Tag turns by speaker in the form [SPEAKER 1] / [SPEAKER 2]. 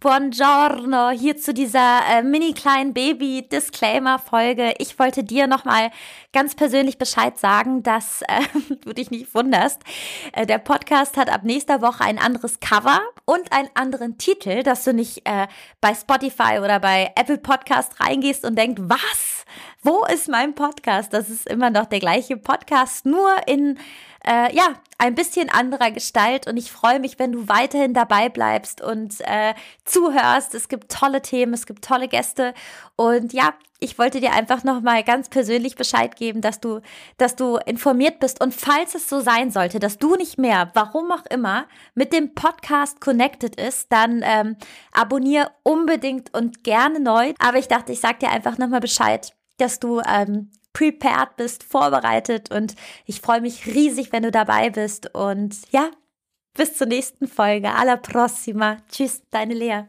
[SPEAKER 1] Buongiorno, hier zu dieser äh, mini kleinen Baby-Disclaimer-Folge. Ich wollte dir nochmal ganz persönlich Bescheid sagen, dass äh, du dich nicht wunderst. Äh, der Podcast hat ab nächster Woche ein anderes Cover und einen anderen Titel, dass du nicht äh, bei Spotify oder bei Apple Podcast reingehst und denkst, was? Wo ist mein Podcast? Das ist immer noch der gleiche Podcast, nur in äh, ja, ein bisschen anderer Gestalt und ich freue mich, wenn du weiterhin dabei bleibst und äh, zuhörst. Es gibt tolle Themen, es gibt tolle Gäste und ja, ich wollte dir einfach noch mal ganz persönlich Bescheid geben, dass du, dass du informiert bist und falls es so sein sollte, dass du nicht mehr, warum auch immer, mit dem Podcast connected ist, dann ähm, abonniere unbedingt und gerne neu. Aber ich dachte, ich sag dir einfach noch mal Bescheid, dass du ähm, prepared bist, vorbereitet und ich freue mich riesig, wenn du dabei bist und ja, bis zur nächsten Folge. Alla prossima. Tschüss, deine Lea.